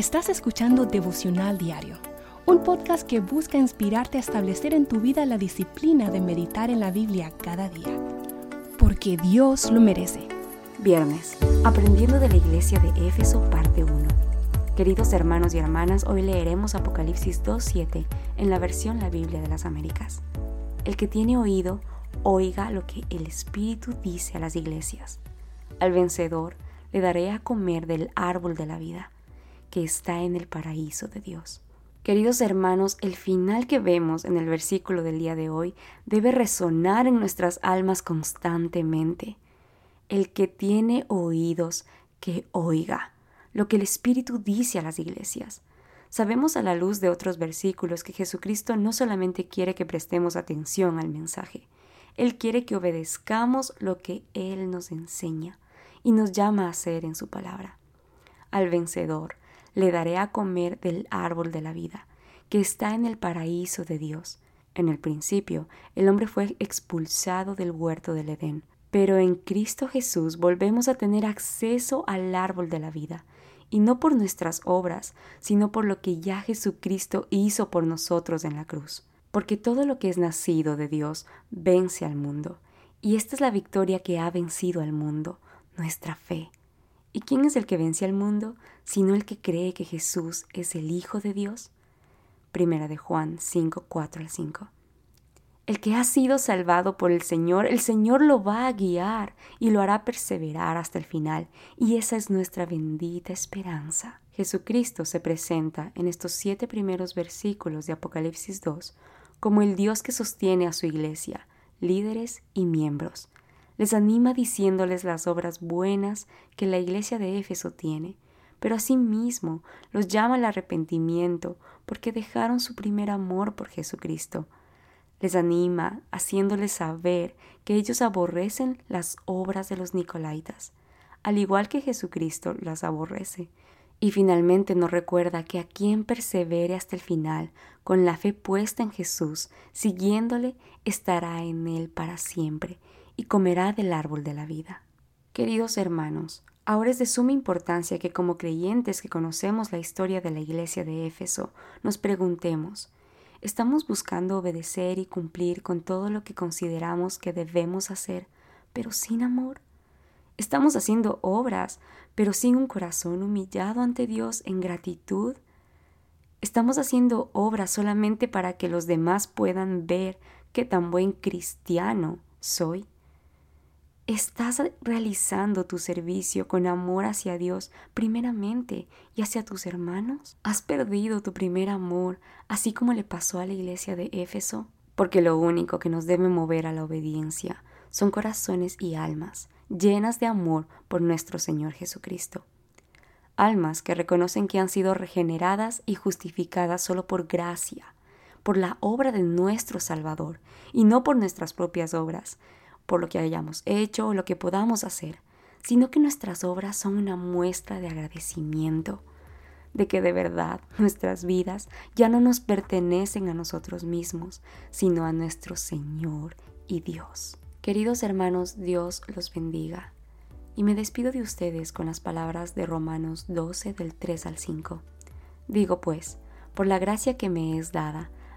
Estás escuchando Devocional Diario, un podcast que busca inspirarte a establecer en tu vida la disciplina de meditar en la Biblia cada día, porque Dios lo merece. Viernes, aprendiendo de la iglesia de Éfeso, parte 1. Queridos hermanos y hermanas, hoy leeremos Apocalipsis 2.7 en la versión La Biblia de las Américas. El que tiene oído, oiga lo que el Espíritu dice a las iglesias. Al vencedor le daré a comer del árbol de la vida que está en el paraíso de Dios. Queridos hermanos, el final que vemos en el versículo del día de hoy debe resonar en nuestras almas constantemente. El que tiene oídos, que oiga lo que el Espíritu dice a las iglesias. Sabemos a la luz de otros versículos que Jesucristo no solamente quiere que prestemos atención al mensaje, Él quiere que obedezcamos lo que Él nos enseña y nos llama a hacer en su palabra. Al vencedor, le daré a comer del árbol de la vida, que está en el paraíso de Dios. En el principio, el hombre fue expulsado del huerto del Edén, pero en Cristo Jesús volvemos a tener acceso al árbol de la vida, y no por nuestras obras, sino por lo que ya Jesucristo hizo por nosotros en la cruz. Porque todo lo que es nacido de Dios vence al mundo, y esta es la victoria que ha vencido al mundo, nuestra fe. ¿Y quién es el que vence al mundo, sino el que cree que Jesús es el Hijo de Dios? Primera de Juan 5, 4 al 5. El que ha sido salvado por el Señor, el Señor lo va a guiar y lo hará perseverar hasta el final, y esa es nuestra bendita esperanza. Jesucristo se presenta en estos siete primeros versículos de Apocalipsis 2 como el Dios que sostiene a su iglesia, líderes y miembros, les anima diciéndoles las obras buenas que la iglesia de Éfeso tiene, pero asimismo los llama al arrepentimiento porque dejaron su primer amor por Jesucristo. Les anima haciéndoles saber que ellos aborrecen las obras de los Nicolaitas, al igual que Jesucristo las aborrece. Y finalmente nos recuerda que a quien persevere hasta el final, con la fe puesta en Jesús, siguiéndole, estará en él para siempre y comerá del árbol de la vida. Queridos hermanos, ahora es de suma importancia que como creyentes que conocemos la historia de la iglesia de Éfeso, nos preguntemos, ¿estamos buscando obedecer y cumplir con todo lo que consideramos que debemos hacer, pero sin amor? ¿Estamos haciendo obras, pero sin un corazón humillado ante Dios en gratitud? ¿Estamos haciendo obras solamente para que los demás puedan ver qué tan buen cristiano soy? ¿Estás realizando tu servicio con amor hacia Dios primeramente y hacia tus hermanos? ¿Has perdido tu primer amor, así como le pasó a la iglesia de Éfeso? Porque lo único que nos debe mover a la obediencia son corazones y almas llenas de amor por nuestro Señor Jesucristo. Almas que reconocen que han sido regeneradas y justificadas solo por gracia, por la obra de nuestro Salvador, y no por nuestras propias obras, por lo que hayamos hecho o lo que podamos hacer, sino que nuestras obras son una muestra de agradecimiento, de que de verdad nuestras vidas ya no nos pertenecen a nosotros mismos, sino a nuestro Señor y Dios. Queridos hermanos, Dios los bendiga. Y me despido de ustedes con las palabras de Romanos 12 del 3 al 5. Digo pues, por la gracia que me es dada,